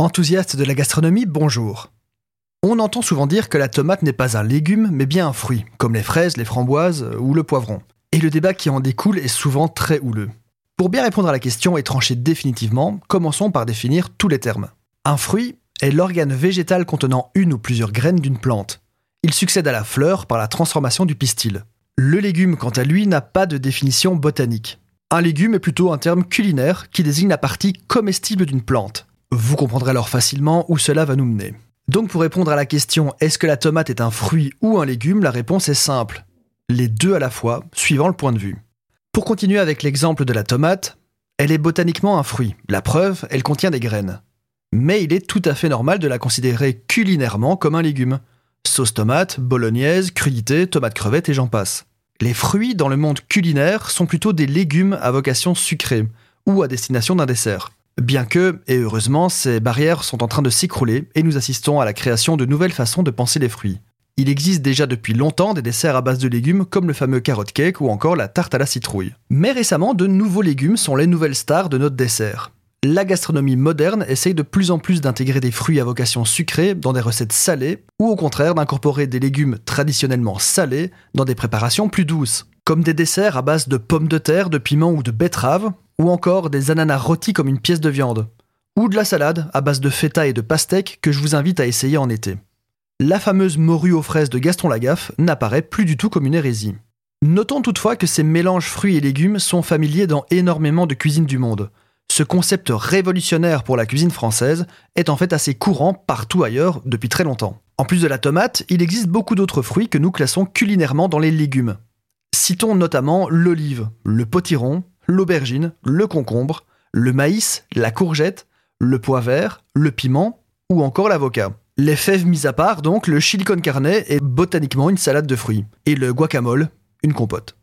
Enthousiaste de la gastronomie, bonjour. On entend souvent dire que la tomate n'est pas un légume, mais bien un fruit, comme les fraises, les framboises ou le poivron. Et le débat qui en découle est souvent très houleux. Pour bien répondre à la question et trancher définitivement, commençons par définir tous les termes. Un fruit est l'organe végétal contenant une ou plusieurs graines d'une plante. Il succède à la fleur par la transformation du pistil. Le légume, quant à lui, n'a pas de définition botanique. Un légume est plutôt un terme culinaire qui désigne la partie comestible d'une plante. Vous comprendrez alors facilement où cela va nous mener. Donc pour répondre à la question est-ce que la tomate est un fruit ou un légume, la réponse est simple. Les deux à la fois, suivant le point de vue. Pour continuer avec l'exemple de la tomate, elle est botaniquement un fruit. La preuve, elle contient des graines. Mais il est tout à fait normal de la considérer culinairement comme un légume. Sauce tomate, bolognaise, crudité, tomate crevette et j'en passe. Les fruits dans le monde culinaire sont plutôt des légumes à vocation sucrée ou à destination d'un dessert. Bien que, et heureusement, ces barrières sont en train de s'écrouler et nous assistons à la création de nouvelles façons de penser les fruits. Il existe déjà depuis longtemps des desserts à base de légumes comme le fameux carrot cake ou encore la tarte à la citrouille. Mais récemment, de nouveaux légumes sont les nouvelles stars de notre dessert. La gastronomie moderne essaye de plus en plus d'intégrer des fruits à vocation sucrée dans des recettes salées ou au contraire d'incorporer des légumes traditionnellement salés dans des préparations plus douces, comme des desserts à base de pommes de terre, de piment ou de betterave ou encore des ananas rôtis comme une pièce de viande, ou de la salade à base de feta et de pastèque que je vous invite à essayer en été. La fameuse morue aux fraises de Gaston Lagaffe n'apparaît plus du tout comme une hérésie. Notons toutefois que ces mélanges fruits et légumes sont familiers dans énormément de cuisines du monde. Ce concept révolutionnaire pour la cuisine française est en fait assez courant partout ailleurs depuis très longtemps. En plus de la tomate, il existe beaucoup d'autres fruits que nous classons culinairement dans les légumes. Citons notamment l'olive, le potiron, l'aubergine, le concombre, le maïs, la courgette, le pois vert, le piment ou encore l'avocat. Les fèves mis à part, donc, le chili con carne est botaniquement une salade de fruits, et le guacamole, une compote.